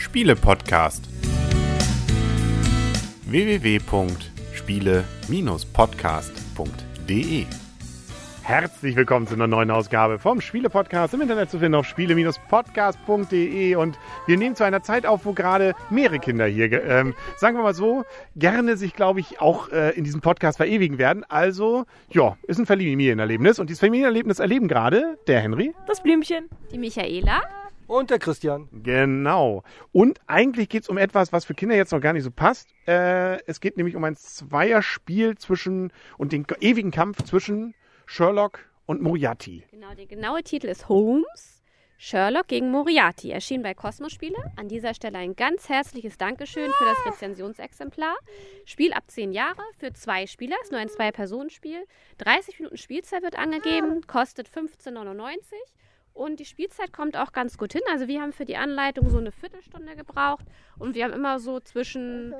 Spiele-Podcast. www.spiele-podcast.de Herzlich willkommen zu einer neuen Ausgabe vom Spiele-Podcast im Internet zu finden auf spiele-podcast.de und wir nehmen zu einer Zeit auf, wo gerade mehrere Kinder hier, ähm, sagen wir mal so, gerne sich, glaube ich, auch äh, in diesem Podcast verewigen werden. Also, ja, ist ein Familienerlebnis und dieses Familienerlebnis erleben gerade der Henry. Das Blümchen. Die Michaela. Und der Christian. Genau. Und eigentlich geht es um etwas, was für Kinder jetzt noch gar nicht so passt. Äh, es geht nämlich um ein Zweierspiel zwischen und den ewigen Kampf zwischen Sherlock und Moriarty. Genau, der genaue Titel ist Holmes. Sherlock gegen Moriarty erschien bei Kosmos Spiele. An dieser Stelle ein ganz herzliches Dankeschön für das Rezensionsexemplar. Spiel ab 10 Jahre für zwei Spieler, ist nur ein Zwei-Personen-Spiel. 30 Minuten Spielzeit wird angegeben, kostet 15,99 und die Spielzeit kommt auch ganz gut hin. Also wir haben für die Anleitung so eine Viertelstunde gebraucht und wir haben immer so zwischen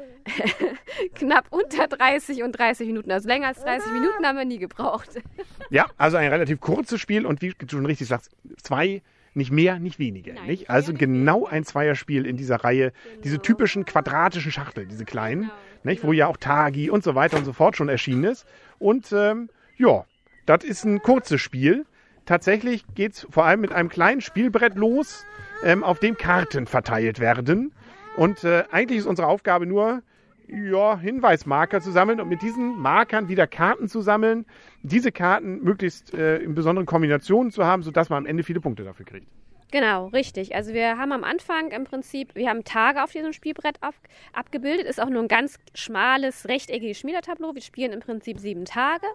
knapp unter 30 und 30 Minuten. Also länger als 30 Minuten haben wir nie gebraucht. ja, also ein relativ kurzes Spiel und wie du schon richtig sagst, zwei nicht mehr, nicht weniger. Nein, nicht? Also genau ein Zweierspiel in dieser Reihe. Genau. Diese typischen quadratischen Schachtel, diese kleinen, genau. Nicht? Genau. wo ja auch Tagi und so weiter und so fort schon erschienen ist. Und ähm, ja, das ist ein kurzes Spiel tatsächlich geht es vor allem mit einem kleinen Spielbrett los, ähm, auf dem Karten verteilt werden. Und äh, eigentlich ist unsere Aufgabe nur, ja, Hinweismarker zu sammeln und mit diesen Markern wieder Karten zu sammeln, diese Karten möglichst äh, in besonderen Kombinationen zu haben, sodass man am Ende viele Punkte dafür kriegt. Genau, richtig. Also wir haben am Anfang im Prinzip, wir haben Tage auf diesem Spielbrett ab, abgebildet. Ist auch nur ein ganz schmales, rechteckiges Schmiedetableau. Wir spielen im Prinzip sieben Tage.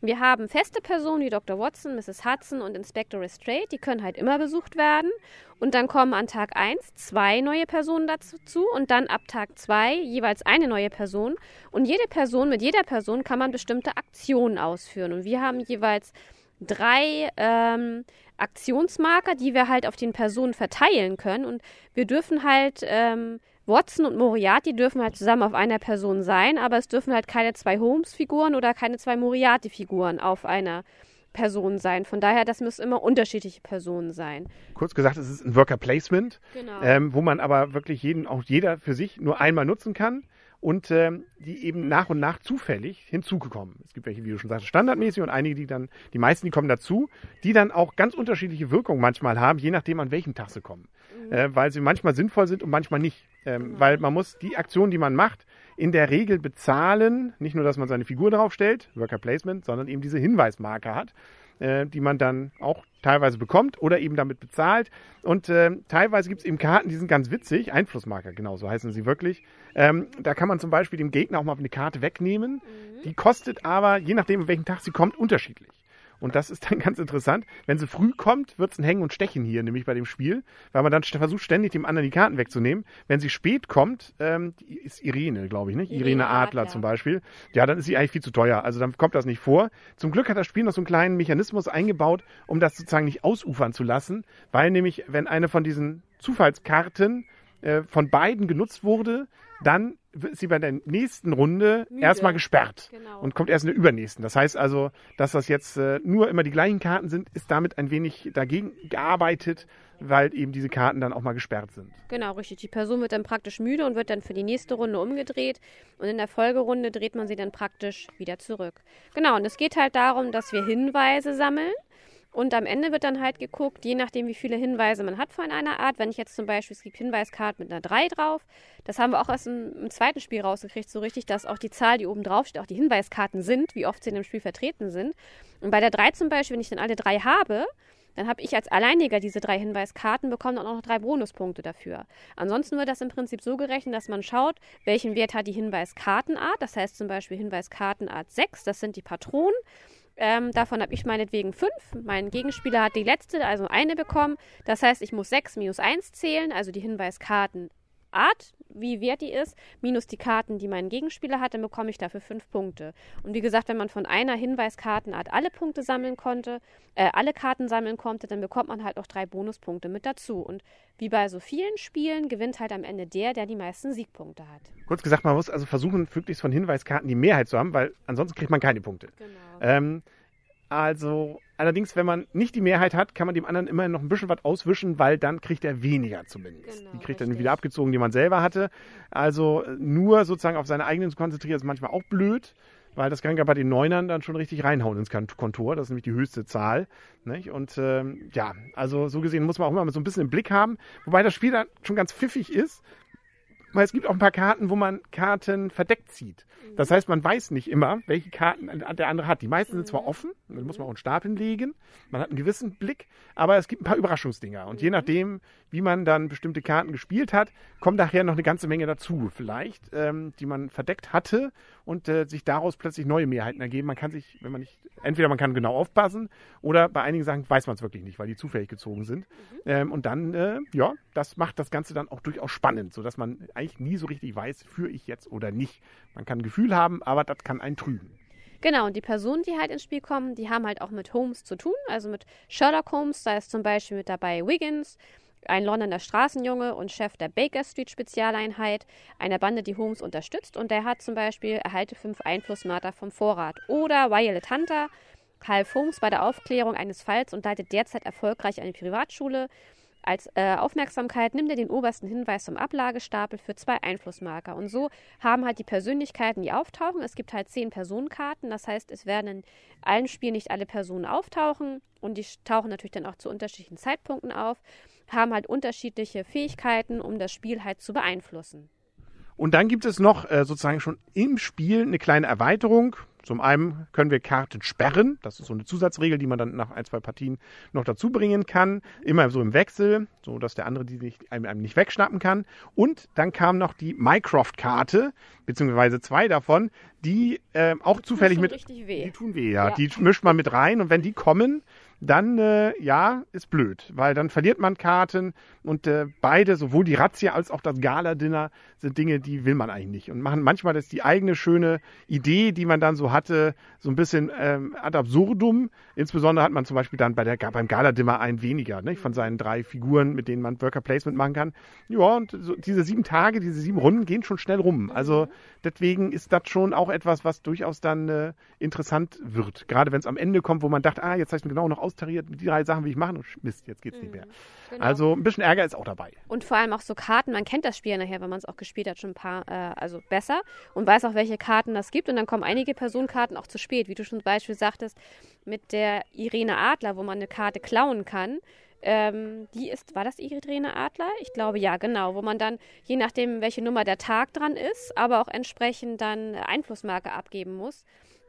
Wir haben feste Personen wie Dr. Watson, Mrs. Hudson und Inspector Lestrade. Die können halt immer besucht werden. Und dann kommen an Tag 1 zwei neue Personen dazu und dann ab Tag 2 jeweils eine neue Person. Und jede Person, mit jeder Person kann man bestimmte Aktionen ausführen. Und wir haben jeweils drei ähm, Aktionsmarker, die wir halt auf den Personen verteilen können. Und wir dürfen halt, ähm, Watson und Moriarty dürfen halt zusammen auf einer Person sein, aber es dürfen halt keine zwei Holmes-Figuren oder keine zwei Moriarty-Figuren auf einer Person sein. Von daher, das müssen immer unterschiedliche Personen sein. Kurz gesagt, es ist ein Worker Placement, genau. ähm, wo man aber wirklich jeden, auch jeder für sich nur einmal nutzen kann und ähm, die eben nach und nach zufällig hinzugekommen. Es gibt welche, wie du schon sagst, standardmäßig und einige, die dann, die meisten, die kommen dazu, die dann auch ganz unterschiedliche Wirkungen manchmal haben, je nachdem, an welchem Tag sie kommen. Äh, weil sie manchmal sinnvoll sind und manchmal nicht. Ähm, mhm. Weil man muss die Aktion, die man macht, in der Regel bezahlen. Nicht nur, dass man seine Figur drauf stellt, Worker Placement, sondern eben diese Hinweismarker hat äh, die man dann auch teilweise bekommt oder eben damit bezahlt. Und äh, teilweise gibt es eben Karten, die sind ganz witzig, Einflussmarker, genau, so heißen sie wirklich. Ähm, da kann man zum Beispiel dem Gegner auch mal eine Karte wegnehmen. Mhm. Die kostet aber, je nachdem, an welchem Tag sie kommt, unterschiedlich. Und das ist dann ganz interessant. Wenn sie früh kommt, wird es ein Hängen und Stechen hier, nämlich bei dem Spiel, weil man dann versucht, ständig dem anderen die Karten wegzunehmen. Wenn sie spät kommt, ähm, ist Irene, glaube ich, nicht? Irene, Irene Adler, Adler, zum Beispiel. Ja, dann ist sie eigentlich viel zu teuer. Also dann kommt das nicht vor. Zum Glück hat das Spiel noch so einen kleinen Mechanismus eingebaut, um das sozusagen nicht ausufern zu lassen, weil nämlich, wenn eine von diesen Zufallskarten äh, von beiden genutzt wurde, dann sie bei der nächsten Runde Müde. erstmal gesperrt genau. und kommt erst in der übernächsten. Das heißt also, dass das jetzt äh, nur immer die gleichen Karten sind, ist damit ein wenig dagegen gearbeitet, weil eben diese Karten dann auch mal gesperrt sind. Genau, richtig. Die Person wird dann praktisch müde und wird dann für die nächste Runde umgedreht und in der Folgerunde dreht man sie dann praktisch wieder zurück. Genau, und es geht halt darum, dass wir Hinweise sammeln und am Ende wird dann halt geguckt, je nachdem, wie viele Hinweise man hat von einer Art. Wenn ich jetzt zum Beispiel, es gibt Hinweiskarten mit einer 3 drauf, das haben wir auch erst im, im, zweiten Spiel rausgekriegt, so richtig, dass auch die Zahl, die oben drauf steht, auch die Hinweiskarten sind, wie oft sie in dem Spiel vertreten sind. Und bei der 3 zum Beispiel, wenn ich dann alle drei habe, dann habe ich als Alleiniger diese drei Hinweiskarten, bekomme dann auch noch drei Bonuspunkte dafür. Ansonsten wird das im Prinzip so gerechnet, dass man schaut, welchen Wert hat die Hinweiskartenart. Das heißt zum Beispiel Hinweiskartenart 6, das sind die Patronen. Ähm, davon habe ich meinetwegen fünf. Mein Gegenspieler hat die letzte, also eine bekommen. Das heißt, ich muss sechs minus eins zählen, also die Hinweiskartenart, wie wert die ist, minus die Karten, die mein Gegenspieler hat, dann bekomme ich dafür fünf Punkte. Und wie gesagt, wenn man von einer Hinweiskartenart alle Punkte sammeln konnte, äh, alle Karten sammeln konnte, dann bekommt man halt auch drei Bonuspunkte mit dazu. Und wie bei so vielen Spielen gewinnt halt am Ende der, der die meisten Siegpunkte hat. Kurz gesagt, man muss also versuchen, möglichst von Hinweiskarten die Mehrheit zu haben, weil ansonsten kriegt man keine Punkte. Genau. Ähm, Also, allerdings, wenn man nicht die Mehrheit hat, kann man dem anderen immer noch ein bisschen was auswischen, weil dann kriegt er weniger zumindest. Genau, die kriegt er dann wieder abgezogen, die man selber hatte. Also, nur sozusagen auf seine eigenen zu konzentrieren, ist manchmal auch blöd weil das kann ja bei den Neunern dann schon richtig reinhauen ins Kontor. Das ist nämlich die höchste Zahl. Nicht? Und ähm, ja, also so gesehen muss man auch immer so ein bisschen im Blick haben. Wobei das Spiel dann schon ganz pfiffig ist, weil es gibt auch ein paar Karten, wo man Karten verdeckt zieht. Das heißt, man weiß nicht immer, welche Karten der andere hat. Die meisten sind zwar offen, dann muss man auch einen Stapel legen, man hat einen gewissen Blick, aber es gibt ein paar Überraschungsdinger. Und je nachdem, wie man dann bestimmte Karten gespielt hat, kommt nachher noch eine ganze Menge dazu, vielleicht, ähm, die man verdeckt hatte und äh, sich daraus plötzlich neue Mehrheiten ergeben. Man kann sich, wenn man nicht, entweder man kann genau aufpassen oder bei einigen Sachen weiß man es wirklich nicht, weil die zufällig gezogen sind. Mhm. Ähm, und dann, äh, ja, das macht das Ganze dann auch durchaus spannend, sodass man eigentlich nie so richtig weiß, führe ich jetzt oder nicht. Man kann ein Gefühl haben, aber das kann einen trüben. Genau, und die Personen, die halt ins Spiel kommen, die haben halt auch mit Holmes zu tun, also mit Sherlock Holmes, da ist zum Beispiel mit dabei Wiggins, ein Londoner Straßenjunge und Chef der Baker Street Spezialeinheit, einer Bande, die Holmes unterstützt. Und der hat zum Beispiel erhalte fünf Einflussmarker vom Vorrat. Oder Violet Hunter, half Holmes bei der Aufklärung eines Falls und leitet derzeit erfolgreich eine Privatschule. Als äh, Aufmerksamkeit nimmt er den obersten Hinweis zum Ablagestapel für zwei Einflussmarker. Und so haben halt die Persönlichkeiten, die auftauchen. Es gibt halt zehn Personenkarten. Das heißt, es werden in allen Spielen nicht alle Personen auftauchen. Und die tauchen natürlich dann auch zu unterschiedlichen Zeitpunkten auf. Haben halt unterschiedliche Fähigkeiten, um das Spiel halt zu beeinflussen. Und dann gibt es noch äh, sozusagen schon im Spiel eine kleine Erweiterung. Zum einen können wir Karten sperren. Das ist so eine Zusatzregel, die man dann nach ein, zwei Partien noch dazu bringen kann. Immer so im Wechsel, so dass der andere die nicht, einem, einem nicht wegschnappen kann. Und dann kam noch die Mycroft-Karte, beziehungsweise zwei davon, die äh, auch die zufällig mit. Die tun weh, ja. ja. Die mischt man mit rein. Und wenn die kommen, dann äh, ja, ist blöd, weil dann verliert man Karten und äh, beide, sowohl die Razzia als auch das Gala-Dinner, sind Dinge, die will man eigentlich nicht und machen manchmal das die eigene schöne Idee, die man dann so hatte, so ein bisschen ähm, ad absurdum. Insbesondere hat man zum Beispiel dann bei der, beim Gala-Dinner ein weniger nicht, von seinen drei Figuren, mit denen man Worker Placement machen kann. Ja, und so, diese sieben Tage, diese sieben Runden gehen schon schnell rum. Also deswegen ist das schon auch etwas, was durchaus dann äh, interessant wird. Gerade wenn es am Ende kommt, wo man dachte, ah, jetzt habe ich mir genau noch austariert, die drei Sachen will ich machen und Mist, jetzt geht's mhm. nicht mehr. Genau. Also ein bisschen Ärger ist auch dabei. Und vor allem auch so Karten, man kennt das Spiel nachher, wenn man es auch gespielt hat, schon ein paar, äh, also besser und weiß auch, welche Karten das gibt. Und dann kommen einige Personenkarten auch zu spät, wie du schon zum Beispiel sagtest, mit der Irene Adler, wo man eine Karte klauen kann. Ähm, die ist, war das Irene Adler? Ich glaube ja, genau, wo man dann, je nachdem, welche Nummer der Tag dran ist, aber auch entsprechend dann Einflussmarke abgeben muss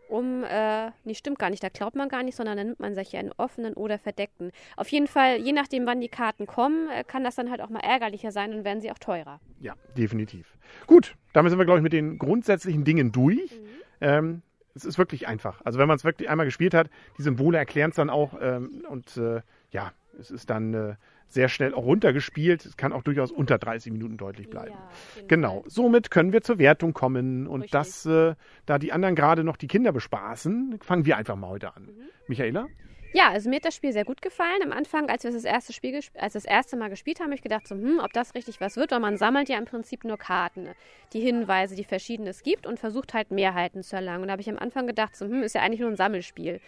um, äh, nee, stimmt gar nicht, da glaubt man gar nicht, sondern dann nimmt man sich einen offenen oder verdeckten. Auf jeden Fall, je nachdem, wann die Karten kommen, äh, kann das dann halt auch mal ärgerlicher sein und werden sie auch teurer. Ja, definitiv. Gut, damit sind wir, glaube ich, mit den grundsätzlichen Dingen durch. Mhm. Ähm, es ist wirklich einfach. Also wenn man es wirklich einmal gespielt hat, die Symbole erklären es dann auch ähm, und äh, ja, es ist dann äh, sehr schnell auch runtergespielt. Es kann auch durchaus unter 30 Minuten deutlich bleiben. Ja, genau. Somit können wir zur Wertung kommen. Und Richtig. das, äh, da die anderen gerade noch die Kinder bespaßen, fangen wir einfach mal heute an. Mhm. Michaela? Ja, also mir hat das Spiel sehr gut gefallen. Am Anfang, als wir das erste Spiel, als das erste Mal gespielt haben, habe ich gedacht, so, hm, ob das richtig was wird, weil man sammelt ja im Prinzip nur Karten, die Hinweise, die verschiedenes gibt und versucht halt Mehrheiten zu erlangen. Und da habe ich am Anfang gedacht, so, hm, ist ja eigentlich nur ein Sammelspiel.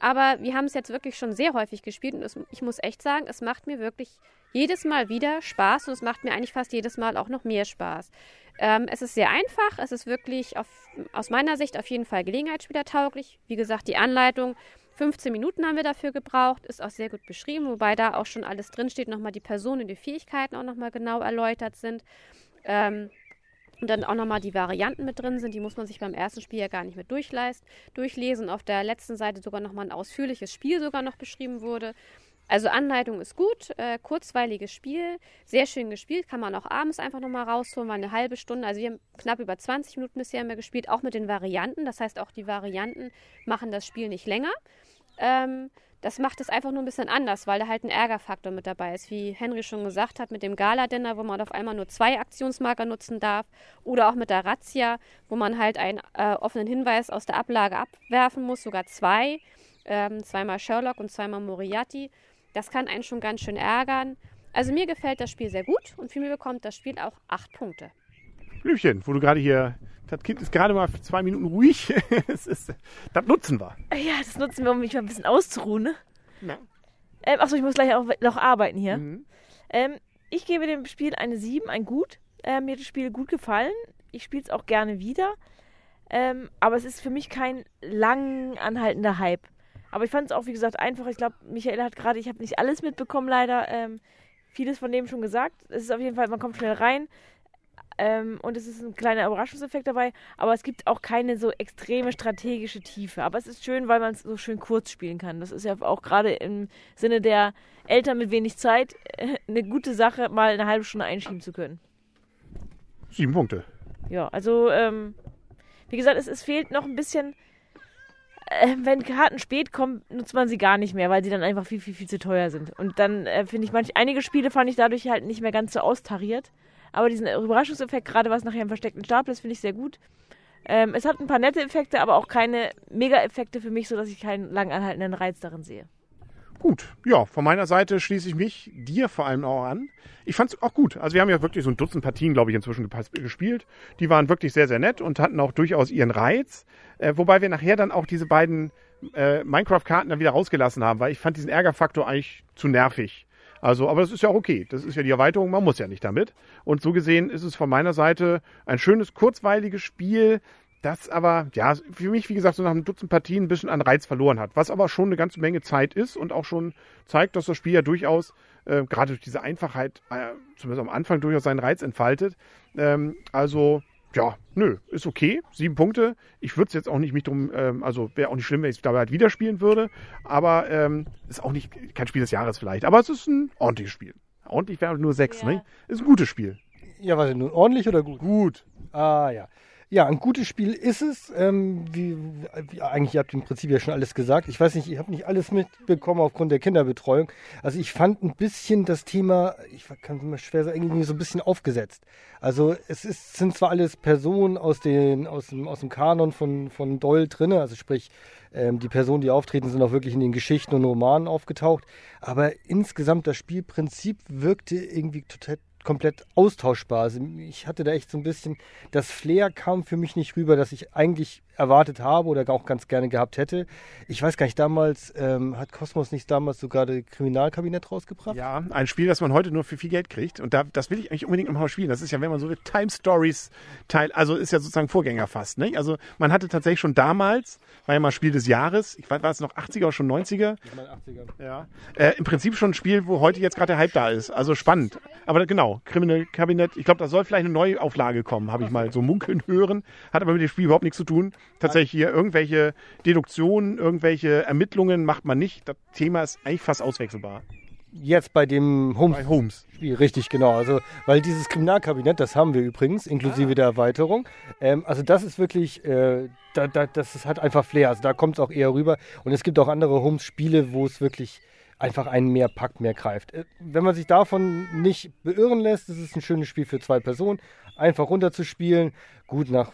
Aber wir haben es jetzt wirklich schon sehr häufig gespielt und es, ich muss echt sagen, es macht mir wirklich jedes Mal wieder Spaß und es macht mir eigentlich fast jedes Mal auch noch mehr Spaß. Ähm, es ist sehr einfach, es ist wirklich auf, aus meiner Sicht auf jeden Fall gelegenheitsspielertauglich. Wie gesagt, die Anleitung 15 Minuten haben wir dafür gebraucht, ist auch sehr gut beschrieben, wobei da auch schon alles drinsteht, nochmal die Personen die Fähigkeiten auch nochmal genau erläutert sind. Ähm, und dann auch nochmal die Varianten mit drin sind, die muss man sich beim ersten Spiel ja gar nicht mehr durchlesen. Auf der letzten Seite sogar nochmal ein ausführliches Spiel sogar noch beschrieben wurde. Also Anleitung ist gut, äh, kurzweiliges Spiel, sehr schön gespielt, kann man auch abends einfach nochmal rausholen, war eine halbe Stunde, also wir haben knapp über 20 Minuten bisher mehr gespielt, auch mit den Varianten, das heißt auch die Varianten machen das Spiel nicht länger. Ähm, das macht es einfach nur ein bisschen anders, weil da halt ein Ärgerfaktor mit dabei ist. Wie Henry schon gesagt hat, mit dem Gala-Dinner, wo man auf einmal nur zwei Aktionsmarker nutzen darf. Oder auch mit der Razzia, wo man halt einen äh, offenen Hinweis aus der Ablage abwerfen muss, sogar zwei. Ähm, zweimal Sherlock und zweimal Moriarty. Das kann einen schon ganz schön ärgern. Also mir gefällt das Spiel sehr gut und für mich bekommt das Spiel auch acht Punkte. Blümchen, wo du gerade hier, das Kind ist gerade mal für zwei Minuten ruhig. das, ist, das nutzen wir. Ja, das nutzen wir, um mich mal ein bisschen auszuruhen. Ne? Ähm, achso, ich muss gleich auch noch arbeiten hier. Mhm. Ähm, ich gebe dem Spiel eine 7, ein Gut. Äh, mir hat das Spiel gut gefallen. Ich spiele es auch gerne wieder. Ähm, aber es ist für mich kein lang anhaltender Hype. Aber ich fand es auch, wie gesagt, einfach. Ich glaube, Michael hat gerade, ich habe nicht alles mitbekommen, leider. Ähm, vieles von dem schon gesagt. Es ist auf jeden Fall, man kommt schnell rein. Ähm, und es ist ein kleiner Überraschungseffekt dabei, aber es gibt auch keine so extreme strategische Tiefe. Aber es ist schön, weil man es so schön kurz spielen kann. Das ist ja auch gerade im Sinne der Eltern mit wenig Zeit äh, eine gute Sache, mal eine halbe Stunde einschieben zu können. Sieben Punkte. Ja, also ähm, wie gesagt, es, es fehlt noch ein bisschen. Äh, wenn Karten spät kommen, nutzt man sie gar nicht mehr, weil sie dann einfach viel, viel, viel zu teuer sind. Und dann äh, finde ich manch, einige Spiele fand ich dadurch halt nicht mehr ganz so austariert. Aber diesen Überraschungseffekt, gerade was nachher im versteckten Stapel ist, finde ich sehr gut. Ähm, es hat ein paar nette Effekte, aber auch keine Mega-Effekte für mich, sodass ich keinen lang anhaltenden Reiz darin sehe. Gut, ja, von meiner Seite schließe ich mich dir vor allem auch an. Ich fand es auch gut. Also wir haben ja wirklich so ein Dutzend Partien, glaube ich, inzwischen gespielt. Die waren wirklich sehr, sehr nett und hatten auch durchaus ihren Reiz. Äh, wobei wir nachher dann auch diese beiden äh, Minecraft-Karten dann wieder rausgelassen haben, weil ich fand diesen Ärgerfaktor eigentlich zu nervig. Also, aber das ist ja auch okay. Das ist ja die Erweiterung, man muss ja nicht damit. Und so gesehen ist es von meiner Seite ein schönes, kurzweiliges Spiel, das aber, ja, für mich, wie gesagt, so nach einem Dutzend Partien ein bisschen an Reiz verloren hat. Was aber schon eine ganze Menge Zeit ist und auch schon zeigt, dass das Spiel ja durchaus, äh, gerade durch diese Einfachheit, äh, zumindest am Anfang durchaus seinen Reiz entfaltet. Ähm, also, ja, nö, ist okay. Sieben Punkte. Ich würde es jetzt auch nicht mich drum, ähm, also wäre auch nicht schlimm, wenn ich es dabei halt wieder spielen würde. Aber ähm, ist auch nicht kein Spiel des Jahres vielleicht. Aber es ist ein ordentliches Spiel. Ordentlich wäre nur sechs, ja. ne? Ist ein gutes Spiel. Ja, warte, nun ordentlich oder gut? Gut. Ah, ja. Ja, ein gutes Spiel ist es. Ähm, wie, wie, eigentlich, ihr habt im Prinzip ja schon alles gesagt. Ich weiß nicht, ich habe nicht alles mitbekommen aufgrund der Kinderbetreuung. Also ich fand ein bisschen das Thema, ich kann es mir schwer sagen, irgendwie so ein bisschen aufgesetzt. Also es ist, sind zwar alles Personen aus, den, aus, dem, aus dem Kanon von, von Doyle drin, also sprich, ähm, die Personen, die auftreten, sind auch wirklich in den Geschichten und Romanen aufgetaucht. Aber insgesamt das Spielprinzip wirkte irgendwie total komplett austauschbar. Also ich hatte da echt so ein bisschen, das Flair kam für mich nicht rüber, dass ich eigentlich erwartet habe oder auch ganz gerne gehabt hätte. Ich weiß gar nicht, damals ähm, hat Cosmos nicht damals sogar das Kriminalkabinett rausgebracht? Ja, ein Spiel, das man heute nur für viel Geld kriegt. Und da, das will ich eigentlich unbedingt nochmal spielen. Das ist ja, wenn man so will, Time Stories Teil, also ist ja sozusagen Vorgänger fast. Ne? Also man hatte tatsächlich schon damals, war ja mal Spiel des Jahres, ich weiß, war es noch 80er oder schon 90er? Ich meine 80er. Ja. Äh, Im Prinzip schon ein Spiel, wo heute jetzt gerade der Hype da ist. Also spannend. Aber genau, Kriminalkabinett, ich glaube, da soll vielleicht eine Neuauflage kommen, habe ich mal so munkeln hören. Hat aber mit dem Spiel überhaupt nichts zu tun tatsächlich hier irgendwelche Deduktionen, irgendwelche Ermittlungen macht man nicht. Das Thema ist eigentlich fast auswechselbar. Jetzt bei dem Holmes. Bei Holmes. Spiel, richtig, genau. Also, weil dieses Kriminalkabinett, das haben wir übrigens, inklusive ah. der Erweiterung. Ähm, also, das ist wirklich, äh, da, da, das hat einfach Flair. Also, da kommt es auch eher rüber. Und es gibt auch andere Holmes-Spiele, wo es wirklich einfach einen mehr packt, mehr greift. Äh, wenn man sich davon nicht beirren lässt, ist es ein schönes Spiel für zwei Personen. Einfach runterzuspielen. Gut, nach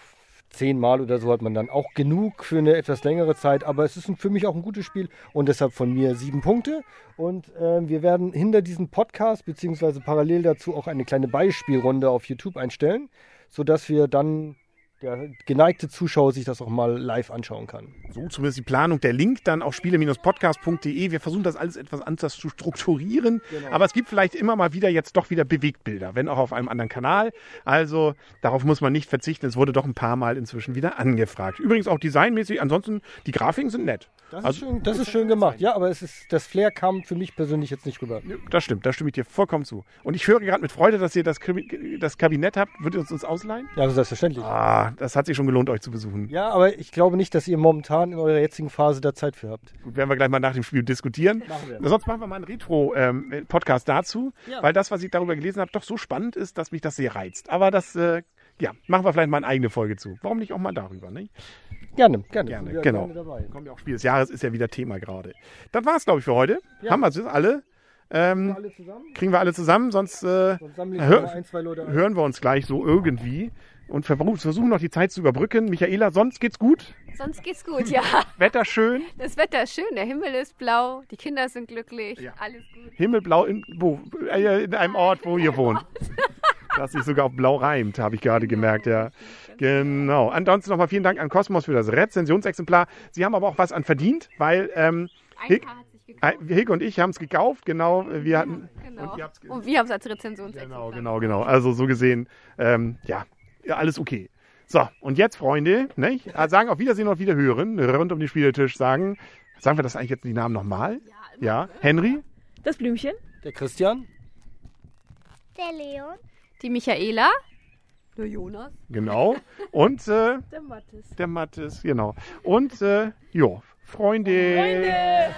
zehnmal oder so hat man dann auch genug für eine etwas längere Zeit. Aber es ist für mich auch ein gutes Spiel und deshalb von mir sieben Punkte. Und äh, wir werden hinter diesem Podcast beziehungsweise parallel dazu auch eine kleine Beispielrunde auf YouTube einstellen, sodass wir dann der geneigte Zuschauer sich das auch mal live anschauen kann. So zumindest die Planung. Der Link dann auf spiele-podcast.de. Wir versuchen das alles etwas anders zu strukturieren. Genau. Aber es gibt vielleicht immer mal wieder jetzt doch wieder Bewegtbilder, wenn auch auf einem anderen Kanal. Also darauf muss man nicht verzichten. Es wurde doch ein paar Mal inzwischen wieder angefragt. Übrigens auch designmäßig. Ansonsten, die Grafiken sind nett. Das, also, ist, schön, das ist schön gemacht. Ja, aber es ist, das Flair kam für mich persönlich jetzt nicht rüber. Das stimmt, da stimme ich dir vollkommen zu. Und ich höre gerade mit Freude, dass ihr das, das Kabinett habt. Würdet ihr uns, uns ausleihen? Ja, selbstverständlich. Ah, das hat sich schon gelohnt, euch zu besuchen. Ja, aber ich glaube nicht, dass ihr momentan in eurer jetzigen Phase da Zeit für habt. Gut, werden wir gleich mal nach dem Spiel diskutieren. Machen wir. Sonst machen wir mal einen Retro-Podcast ähm, dazu, ja. weil das, was ich darüber gelesen habe, doch so spannend ist, dass mich das sehr reizt. Aber das, äh, ja, machen wir vielleicht mal eine eigene Folge zu. Warum nicht auch mal darüber, nicht? Gerne, gerne. Gerne, ja, genau. Gerne Kommt ja auch Spiel des Jahres, ist ja wieder Thema gerade. Das war's, glaube ich, für heute. Ja. Haben wir es alle. Ähm, wir kriegen wir alle zusammen, sonst, äh, sonst hör, ein, hören wir uns gleich so irgendwie und versuchen noch die Zeit zu überbrücken. Michaela, sonst geht's gut? Sonst geht's gut, ja. Wetter schön? Das Wetter ist schön, der Himmel ist blau, die Kinder sind glücklich, ja. alles gut. Himmelblau in, wo? Äh, in einem Ort, wo ihr wohnt. dass sich sogar auf blau reimt, habe ich gerade gemerkt, ja. Genau. Ansonsten nochmal vielen Dank an Cosmos für das Rezensionsexemplar. Sie haben aber auch was an verdient, weil ähm, Hick, Hick und ich haben es gekauft, genau. Wir hatten, genau. Und, und wir haben es als Rezensionsexemplar. Genau, genau, genau. Also so gesehen, ähm, ja, ja, alles okay. So, und jetzt, Freunde, ne, sagen auf Wiedersehen und Wiederhören, rund um den Spieltisch, sagen, sagen wir das eigentlich jetzt die Namen nochmal? Ja, ja. Henry? Das Blümchen. Der Christian. Der Leon. Die Michaela. Der Jonas. Genau. Und äh, der Mattes. Der Mattes, genau. Und äh, jo, Freunde. Freunde.